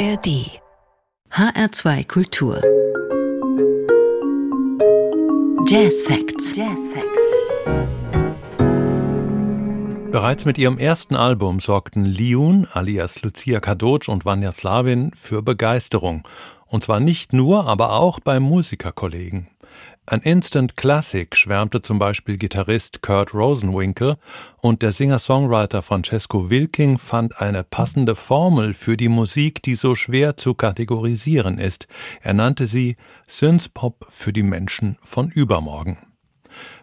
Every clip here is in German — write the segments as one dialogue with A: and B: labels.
A: ARD HR2 Kultur Jazz Facts. Jazz Facts.
B: Bereits mit ihrem ersten Album sorgten Liun alias Lucia Kadocz und Vanya Slavin für Begeisterung. Und zwar nicht nur, aber auch bei Musikerkollegen. Ein Instant Classic schwärmte zum Beispiel Gitarrist Kurt Rosenwinkel und der Singer-Songwriter Francesco Wilking fand eine passende Formel für die Musik, die so schwer zu kategorisieren ist. Er nannte sie Synthpop für die Menschen von übermorgen.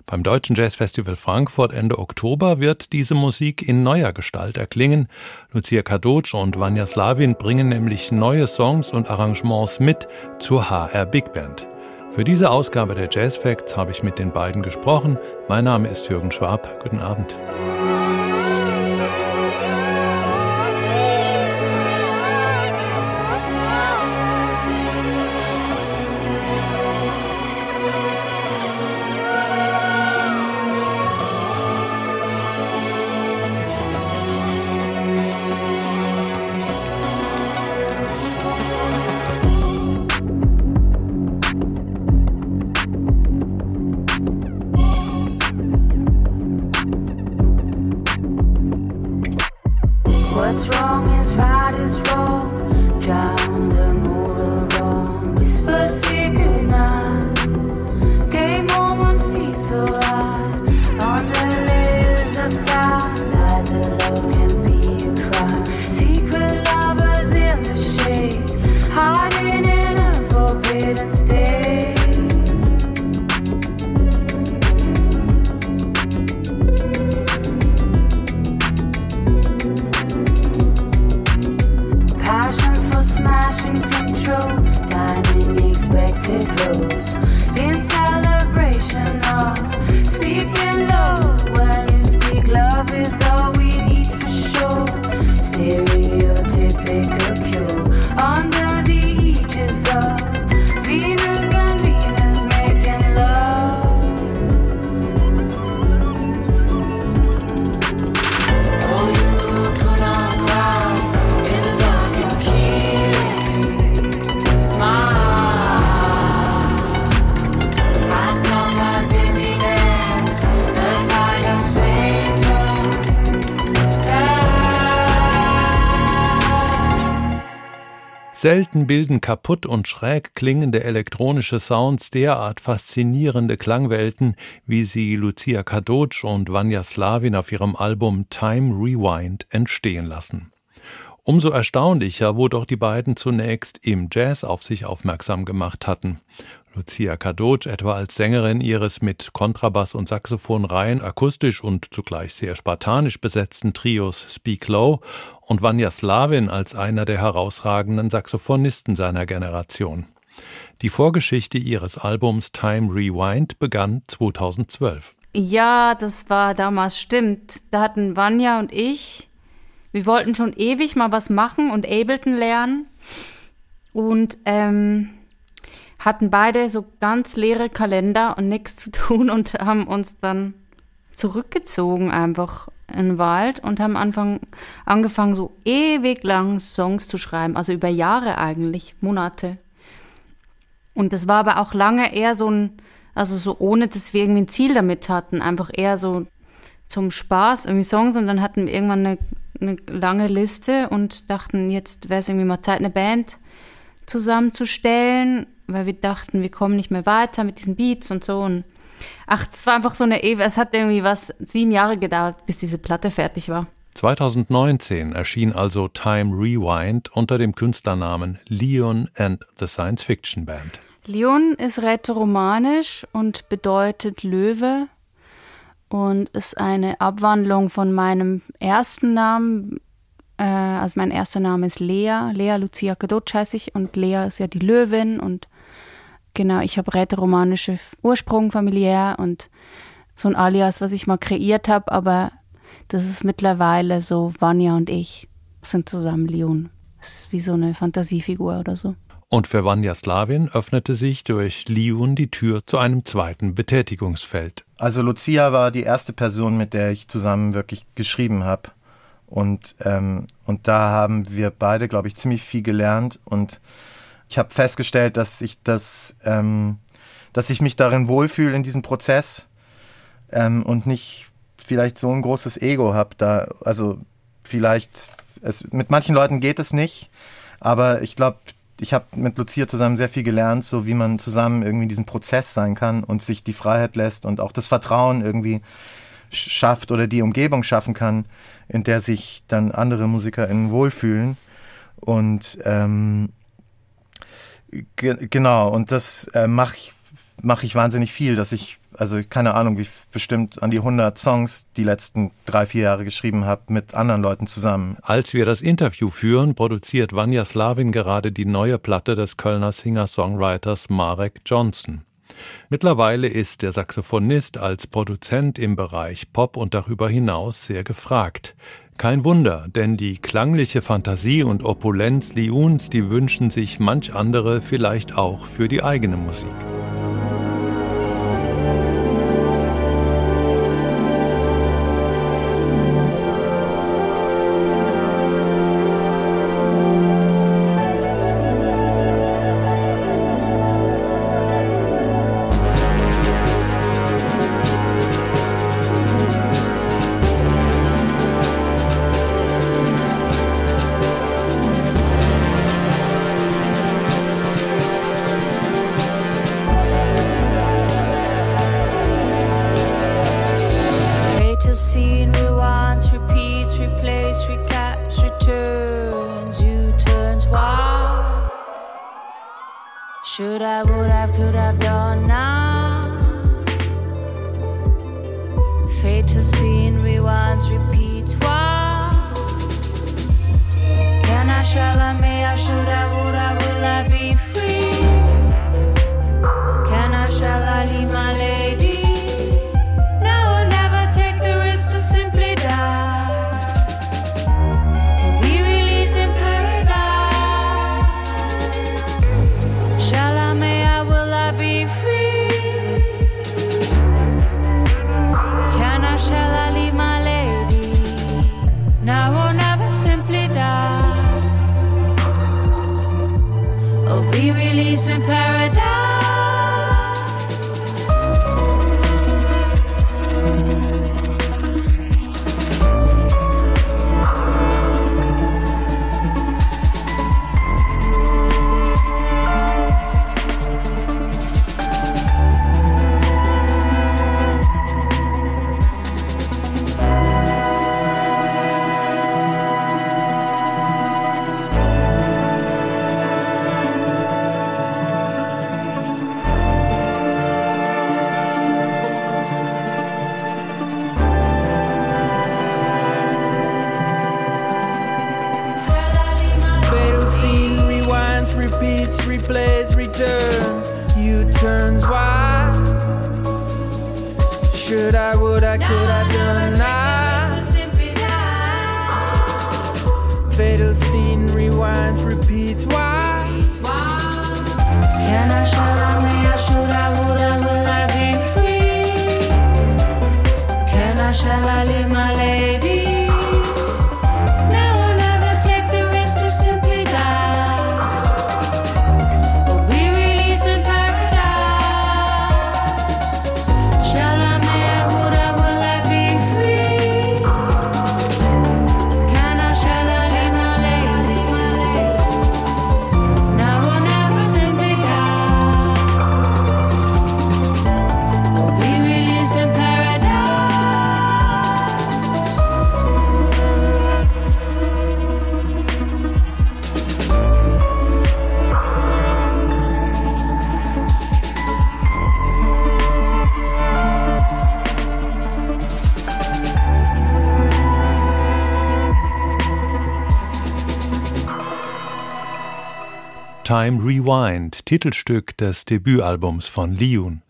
B: Beim Deutschen Jazzfestival Frankfurt Ende Oktober wird diese Musik in neuer Gestalt erklingen. Lucia Kadocz und Vanya Slavin bringen nämlich neue Songs und Arrangements mit zur HR Big Band. Für diese Ausgabe der Jazz Facts habe ich mit den beiden gesprochen. Mein Name ist Jürgen Schwab. Guten Abend. unexpected rose. Selten bilden kaputt und schräg klingende elektronische Sounds derart faszinierende Klangwelten, wie sie Lucia Kadocz und Vanya Slavin auf ihrem Album Time Rewind entstehen lassen. Umso erstaunlicher, wo doch die beiden zunächst im Jazz auf sich aufmerksam gemacht hatten. Lucia Kadocz etwa als Sängerin ihres mit Kontrabass und Saxophon rein akustisch und zugleich sehr spartanisch besetzten Trios Speak Low und Vanya Slavin als einer der herausragenden Saxophonisten seiner Generation. Die Vorgeschichte ihres Albums Time Rewind begann 2012.
C: Ja, das war damals stimmt. Da hatten Vanya und ich, wir wollten schon ewig mal was machen und Ableton lernen. Und ähm, hatten beide so ganz leere Kalender und nichts zu tun und haben uns dann zurückgezogen einfach in den Wald und haben Anfang, angefangen, so ewig lang Songs zu schreiben, also über Jahre eigentlich, Monate. Und das war aber auch lange eher so ein, also so ohne, dass wir irgendwie ein Ziel damit hatten, einfach eher so zum Spaß irgendwie Songs. Und dann hatten wir irgendwann eine, eine lange Liste und dachten, jetzt wäre es irgendwie mal Zeit, eine Band zusammenzustellen weil wir dachten, wir kommen nicht mehr weiter mit diesen Beats und so. Und ach, es war einfach so eine Ewe. Es hat irgendwie was sieben Jahre gedauert, bis diese Platte fertig war.
B: 2019 erschien also Time Rewind unter dem Künstlernamen Leon and the Science Fiction Band.
C: Leon ist rätoromanisch und bedeutet Löwe und ist eine Abwandlung von meinem ersten Namen, äh, also mein erster Name ist Lea, Lea Lucia Kadocz heiße ich und Lea ist ja die Löwin und genau, ich habe rätoromanische Ursprung familiär und so ein Alias, was ich mal kreiert habe, aber das ist mittlerweile so, Vanya und ich sind zusammen Leon. Das ist wie so eine Fantasiefigur oder so.
B: Und für Vanya Slavin öffnete sich durch Liun die Tür zu einem zweiten Betätigungsfeld.
D: Also Lucia war die erste Person, mit der ich zusammen wirklich geschrieben habe. Und, ähm, und da haben wir beide, glaube ich, ziemlich viel gelernt. Und ich habe festgestellt, dass ich das, ähm, dass ich mich darin wohlfühle in diesem Prozess ähm, und nicht vielleicht so ein großes Ego habe. Da, also vielleicht, es, mit manchen Leuten geht es nicht, aber ich glaube, ich habe mit Lucia zusammen sehr viel gelernt, so wie man zusammen irgendwie diesen Prozess sein kann und sich die Freiheit lässt und auch das Vertrauen irgendwie schafft oder die Umgebung schaffen kann, in der sich dann andere MusikerInnen wohlfühlen. Und ähm, ge genau, und das äh, mache ich, mach ich wahnsinnig viel, dass ich, also keine Ahnung, wie bestimmt an die 100 Songs die letzten drei, vier Jahre geschrieben habe, mit anderen Leuten zusammen.
E: Als wir das Interview führen, produziert Vanya Slavin gerade die neue Platte des Kölner Singer-Songwriters Marek Johnson. Mittlerweile ist der Saxophonist als Produzent im Bereich Pop und darüber hinaus sehr gefragt. Kein Wunder, denn die klangliche Fantasie und Opulenz Liuns, die wünschen sich manch andere vielleicht auch für die eigene Musik.
F: repeats, replays, returns, U turns. Why should I, would I, could I, done I? Fatal scene rewinds, repeats. Why?
E: Can I, should I, may I, should I, would I, will I be free? Can I, shall I live my life? Time Rewind, Titelstück des Debütalbums von Liun.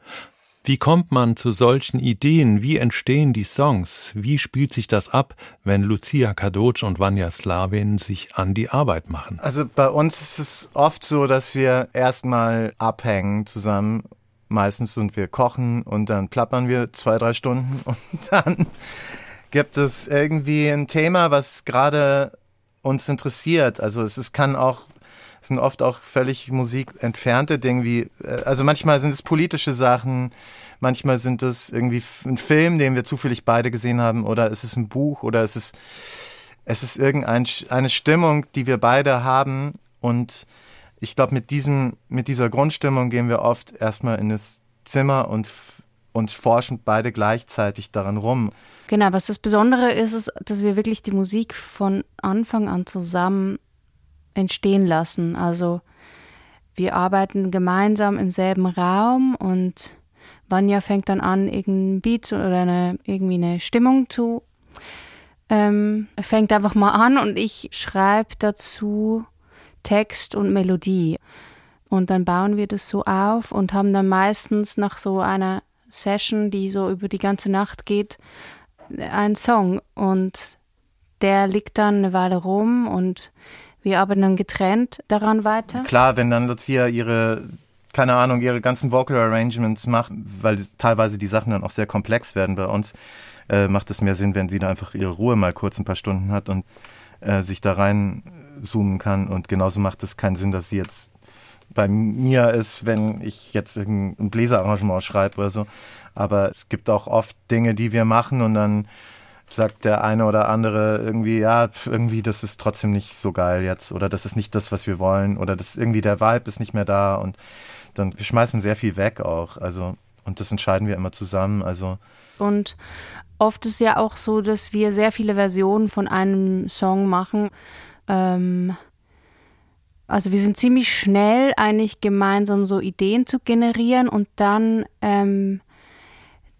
E: Wie kommt man zu solchen Ideen? Wie entstehen die Songs? Wie spielt sich das ab, wenn Lucia Kadocz und Vanya Slavin sich an die Arbeit machen?
D: Also bei uns ist es oft so, dass wir erstmal abhängen zusammen. Meistens und wir kochen und dann plappern wir zwei, drei Stunden und dann gibt es irgendwie ein Thema, was gerade uns interessiert. Also es ist, kann auch, es sind oft auch völlig musikentfernte Dinge wie, äh, also manchmal sind es politische Sachen, manchmal sind es irgendwie ein Film, den wir zufällig beide gesehen haben, oder es ist ein Buch, oder es ist, es ist irgendeine Stimmung, die wir beide haben und ich glaube, mit diesem, mit dieser Grundstimmung gehen wir oft erstmal in das Zimmer und und forschen beide gleichzeitig daran rum.
C: Genau, was das Besondere ist, ist, dass wir wirklich die Musik von Anfang an zusammen entstehen lassen. Also wir arbeiten gemeinsam im selben Raum und Vanya fängt dann an, irgendein Beat oder eine, irgendwie eine Stimmung zu. Ähm, fängt einfach mal an und ich schreibe dazu Text und Melodie. Und dann bauen wir das so auf und haben dann meistens nach so einer Session, die so über die ganze Nacht geht, einen Song und der liegt dann eine Weile rum und wir arbeiten dann getrennt daran weiter.
D: Klar, wenn dann Lucia ihre, keine Ahnung, ihre ganzen Vocal Arrangements macht, weil teilweise die Sachen dann auch sehr komplex werden bei uns, äh, macht es mehr Sinn, wenn sie da einfach ihre Ruhe mal kurz ein paar Stunden hat und äh, sich da rein zoomen kann. Und genauso macht es keinen Sinn, dass sie jetzt bei mir ist, wenn ich jetzt ein Bläserarrangement schreibe oder so. Aber es gibt auch oft Dinge, die wir machen und dann sagt der eine oder andere irgendwie, ja, irgendwie, das ist trotzdem nicht so geil jetzt oder das ist nicht das, was wir wollen oder das irgendwie der Vibe ist nicht mehr da und dann wir schmeißen sehr viel weg auch. Also und das entscheiden wir immer zusammen. Also
C: und oft ist ja auch so, dass wir sehr viele Versionen von einem Song machen. Ähm, also wir sind ziemlich schnell eigentlich gemeinsam so Ideen zu generieren und dann, ähm,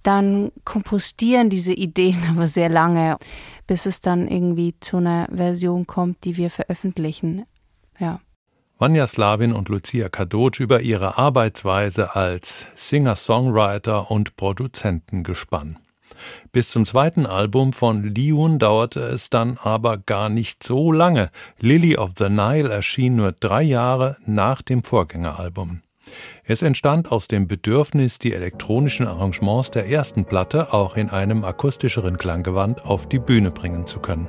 C: dann kompostieren diese Ideen aber sehr lange, bis es dann irgendwie zu einer Version kommt, die wir veröffentlichen. Ja.
B: Vanya Slavin und Lucia Kadocz über ihre Arbeitsweise als Singer-Songwriter und Produzentengespann. Bis zum zweiten Album von Liun dauerte es dann aber gar nicht so lange. Lily of the Nile erschien nur drei Jahre nach dem Vorgängeralbum. Es entstand aus dem Bedürfnis, die elektronischen Arrangements der ersten Platte auch in einem akustischeren Klanggewand auf die Bühne bringen zu können.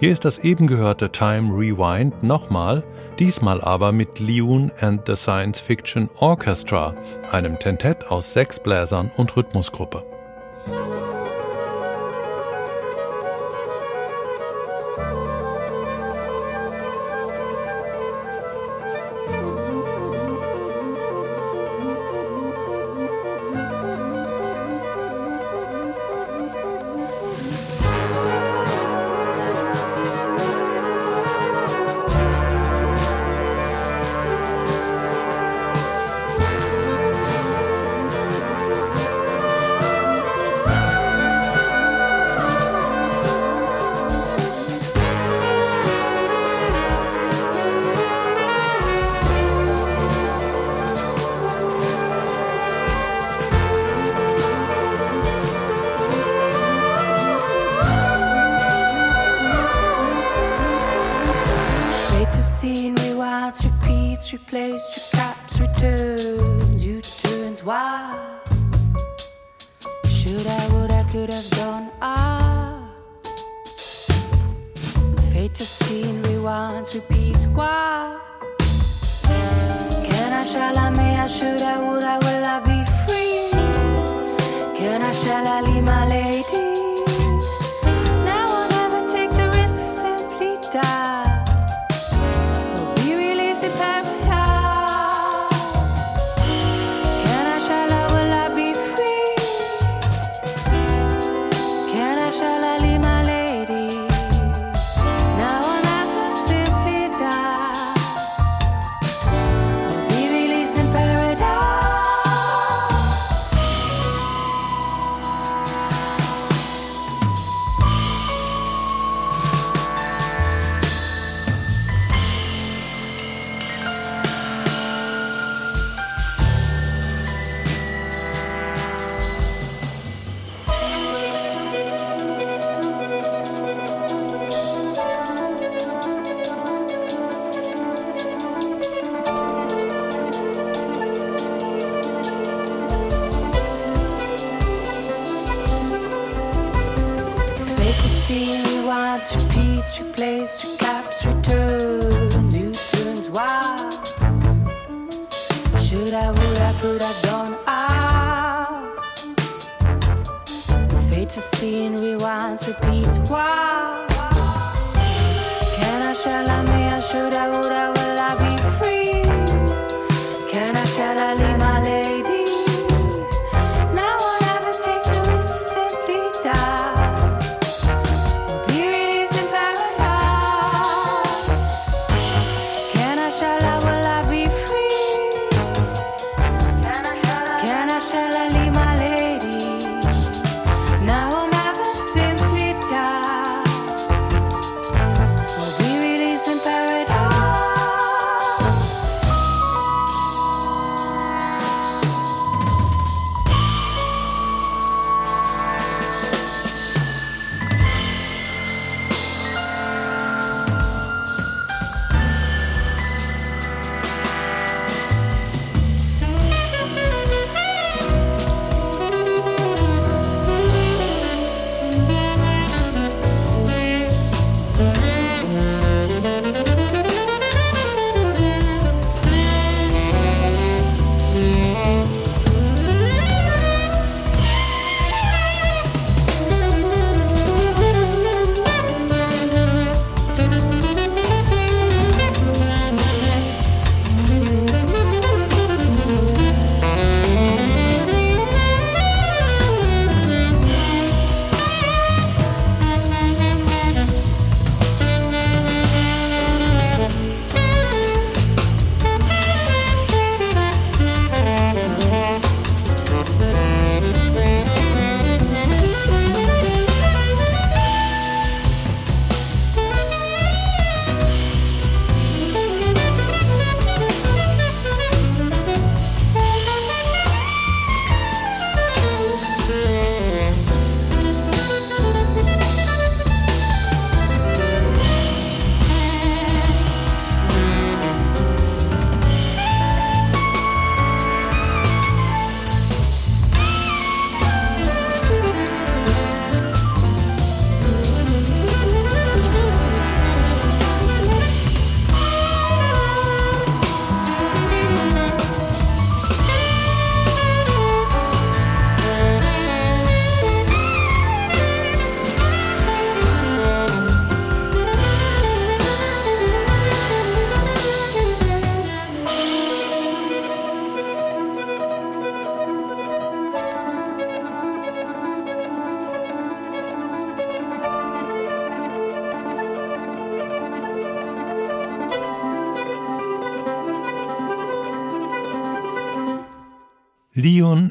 B: Hier ist das eben gehörte Time Rewind nochmal, diesmal aber mit Liun and the Science Fiction Orchestra, einem Tentett aus sechs Bläsern und Rhythmusgruppe.
E: Could have done? Ah. Fate to scene, rewinds, repeats. Why? Can I, shall I, may I, should I, would I, will I be free? Can I, shall I, leave my lady?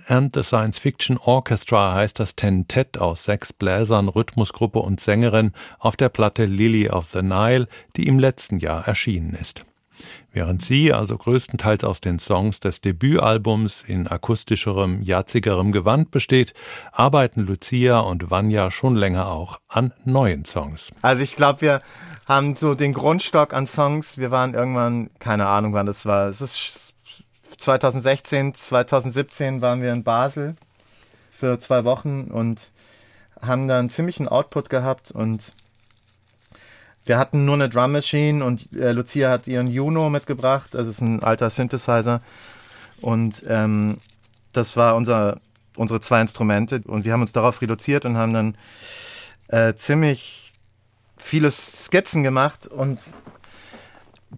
B: And the Science Fiction Orchestra heißt das Tentett aus sechs Bläsern, Rhythmusgruppe und Sängerin auf der Platte Lily of the Nile, die im letzten Jahr erschienen ist. Während sie also größtenteils aus den Songs des Debütalbums in akustischerem, jazzigerem Gewand besteht, arbeiten Lucia und Vanya schon länger auch an neuen Songs.
D: Also ich glaube, wir haben so den Grundstock an Songs. Wir waren irgendwann, keine Ahnung wann das war. Es ist 2016, 2017 waren wir in Basel für zwei Wochen und haben da einen ziemlichen Output gehabt und wir hatten nur eine Drum Machine und äh, Lucia hat ihren Juno mitgebracht, das ist ein alter Synthesizer und ähm, das war unser, unsere zwei Instrumente und wir haben uns darauf reduziert und haben dann äh, ziemlich viele Skizzen gemacht und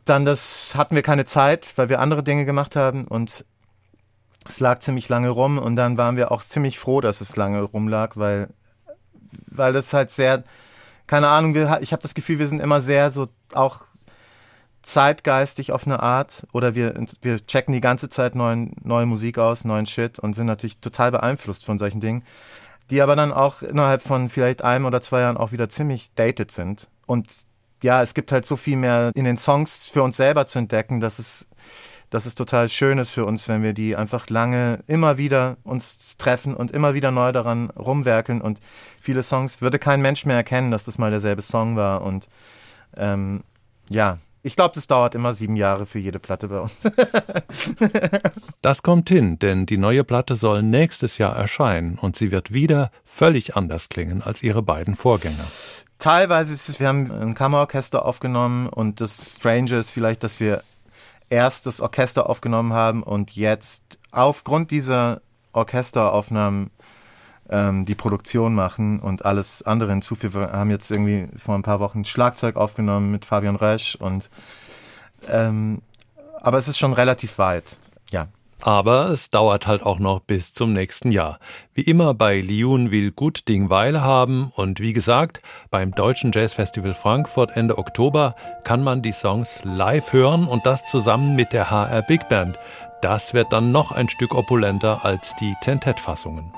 D: dann das hatten wir keine Zeit, weil wir andere Dinge gemacht haben und es lag ziemlich lange rum und dann waren wir auch ziemlich froh, dass es lange rumlag, weil weil das halt sehr keine Ahnung, wir, ich habe das Gefühl, wir sind immer sehr so auch zeitgeistig auf eine Art oder wir, wir checken die ganze Zeit neuen, neue Musik aus, neuen Shit und sind natürlich total beeinflusst von solchen Dingen, die aber dann auch innerhalb von vielleicht einem oder zwei Jahren auch wieder ziemlich dated sind. Und ja, es gibt halt so viel mehr in den Songs für uns selber zu entdecken, dass es, dass es total schön ist für uns, wenn wir die einfach lange immer wieder uns treffen und immer wieder neu daran rumwerkeln. Und viele Songs würde kein Mensch mehr erkennen, dass das mal derselbe Song war. Und ähm, ja, ich glaube, das dauert immer sieben Jahre für jede Platte bei uns.
B: das kommt hin, denn die neue Platte soll nächstes Jahr erscheinen und sie wird wieder völlig anders klingen als ihre beiden Vorgänger.
D: Teilweise ist es, wir haben ein Kammerorchester aufgenommen und das Strange ist vielleicht, dass wir erst das Orchester aufgenommen haben und jetzt aufgrund dieser Orchesteraufnahmen ähm, die Produktion machen und alles andere hinzufügen. Wir haben jetzt irgendwie vor ein paar Wochen Schlagzeug aufgenommen mit Fabian Rösch und ähm, aber es ist schon relativ weit. Ja.
E: Aber es dauert halt auch noch bis zum nächsten Jahr. Wie immer bei Liun will gut Ding Weil haben und wie gesagt, beim Deutschen Jazzfestival Frankfurt Ende Oktober kann man die Songs live hören und das zusammen mit der HR Big Band. Das wird dann noch ein Stück opulenter als die Tentet-Fassungen.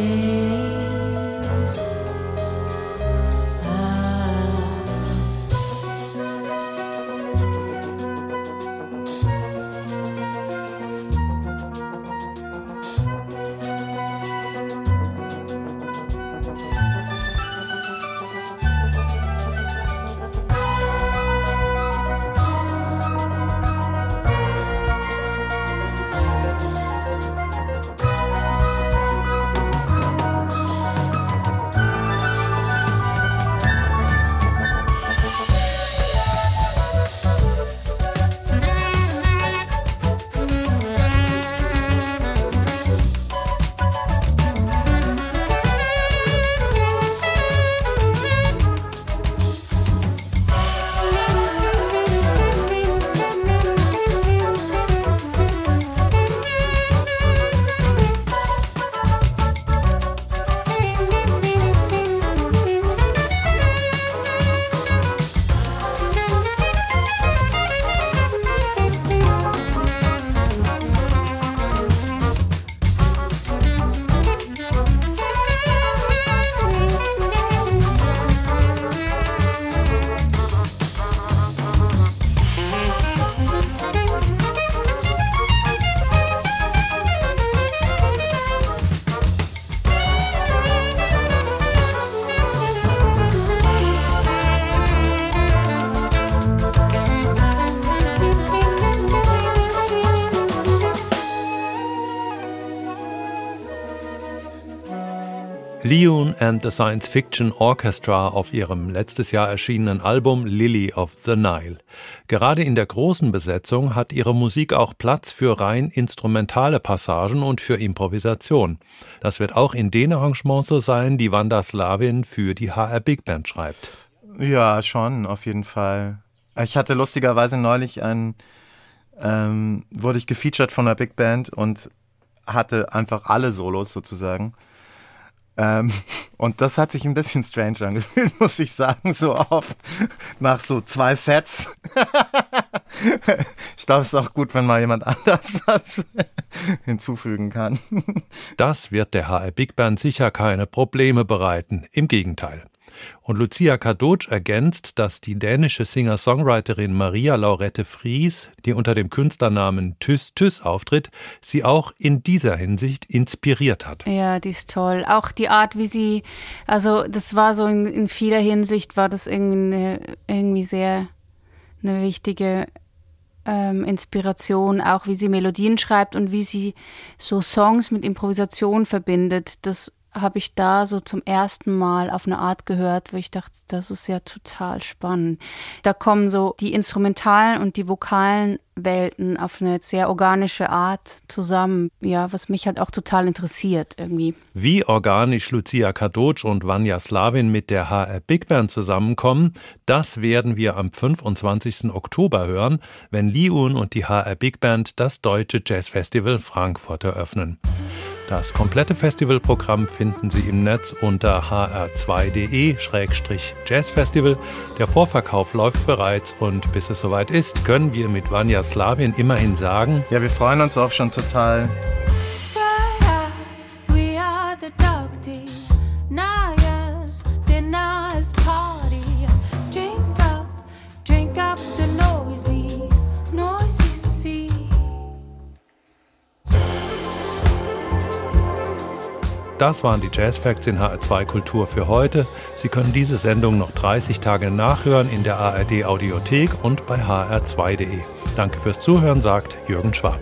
B: day.
E: Leon and the Science Fiction Orchestra auf ihrem letztes Jahr erschienenen Album Lily of the Nile. Gerade in der großen Besetzung hat ihre Musik auch Platz für rein instrumentale Passagen und für Improvisation. Das wird auch in den Arrangements so sein, die Wanda Slavin für die HR Big Band schreibt.
D: Ja, schon, auf jeden Fall. Ich hatte lustigerweise neulich ein, ähm, wurde ich gefeatured von der Big Band und hatte einfach alle Solos sozusagen. Ähm, und das hat sich ein bisschen strange angefühlt, muss ich sagen, so oft nach so zwei Sets. ich glaube, es ist auch gut, wenn mal jemand anders was hinzufügen kann.
B: Das wird der HR Big Band sicher keine Probleme bereiten. Im Gegenteil. Und Lucia Kadocz ergänzt, dass die dänische Singer-Songwriterin Maria Laurette Fries, die unter dem Künstlernamen Tys Tys auftritt, sie auch in dieser Hinsicht inspiriert hat.
C: Ja, die ist toll. Auch die Art, wie sie, also das war so in, in vieler Hinsicht, war das irgendwie, irgendwie sehr eine wichtige ähm, Inspiration, auch wie sie Melodien schreibt und wie sie so Songs mit Improvisation verbindet. Das habe ich da so zum ersten Mal auf eine Art gehört, wo ich dachte, das ist ja total spannend. Da kommen so die instrumentalen und die vokalen Welten auf eine sehr organische Art zusammen, ja, was mich halt auch total interessiert irgendwie.
B: Wie organisch Lucia Kadocz und Vanya Slavin mit der HR Big Band zusammenkommen, das werden wir am 25. Oktober hören, wenn Liun und die HR Big Band das Deutsche Jazz Festival Frankfurt eröffnen. Das komplette Festivalprogramm finden Sie im Netz unter hr2.de-jazzfestival. Der Vorverkauf läuft bereits und bis es soweit ist, können wir mit Vanya Slavin immerhin sagen,
D: Ja, wir freuen uns auch schon total.
E: We are the Dogty,
B: das waren die Jazz Facts in HR2 Kultur für heute. Sie können diese Sendung noch 30 Tage nachhören in der ARD Audiothek und bei hr2.de. Danke fürs Zuhören, sagt Jürgen Schwab.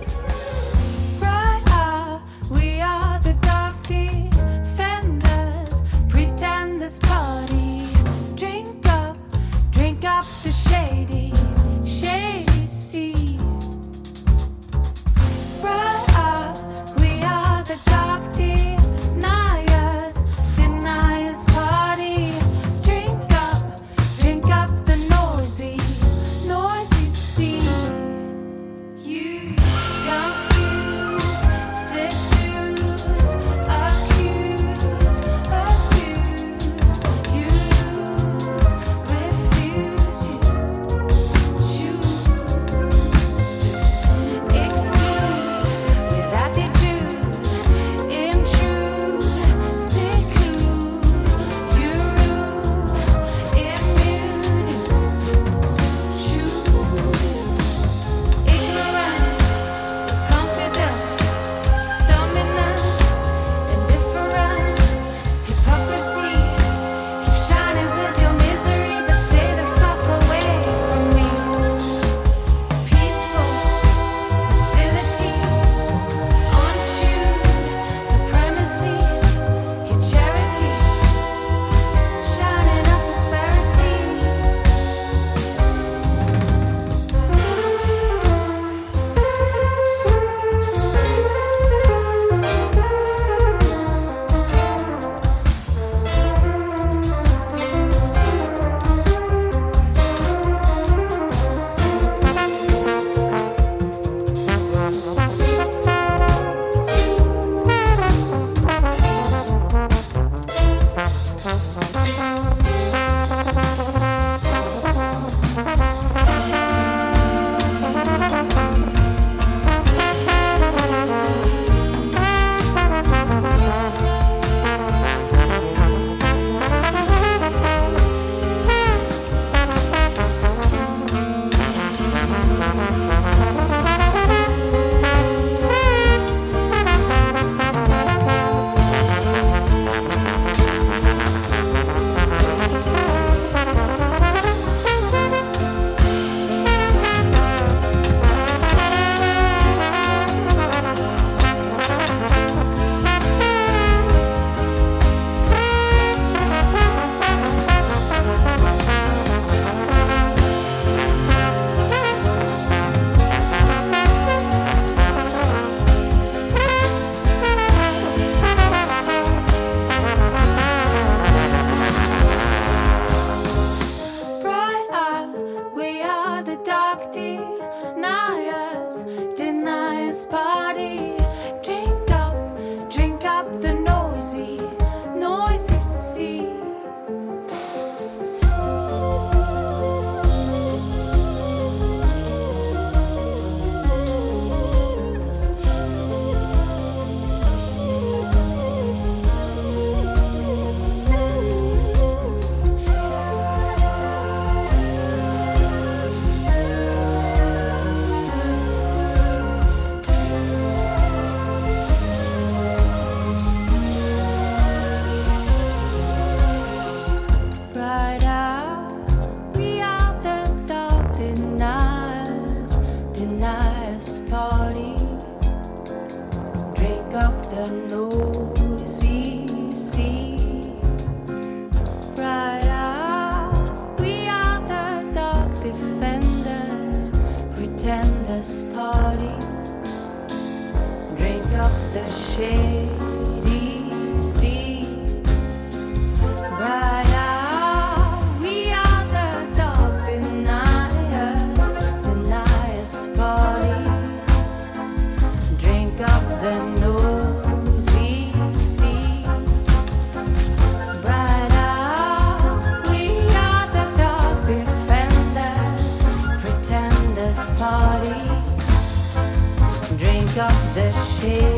E: of the shade.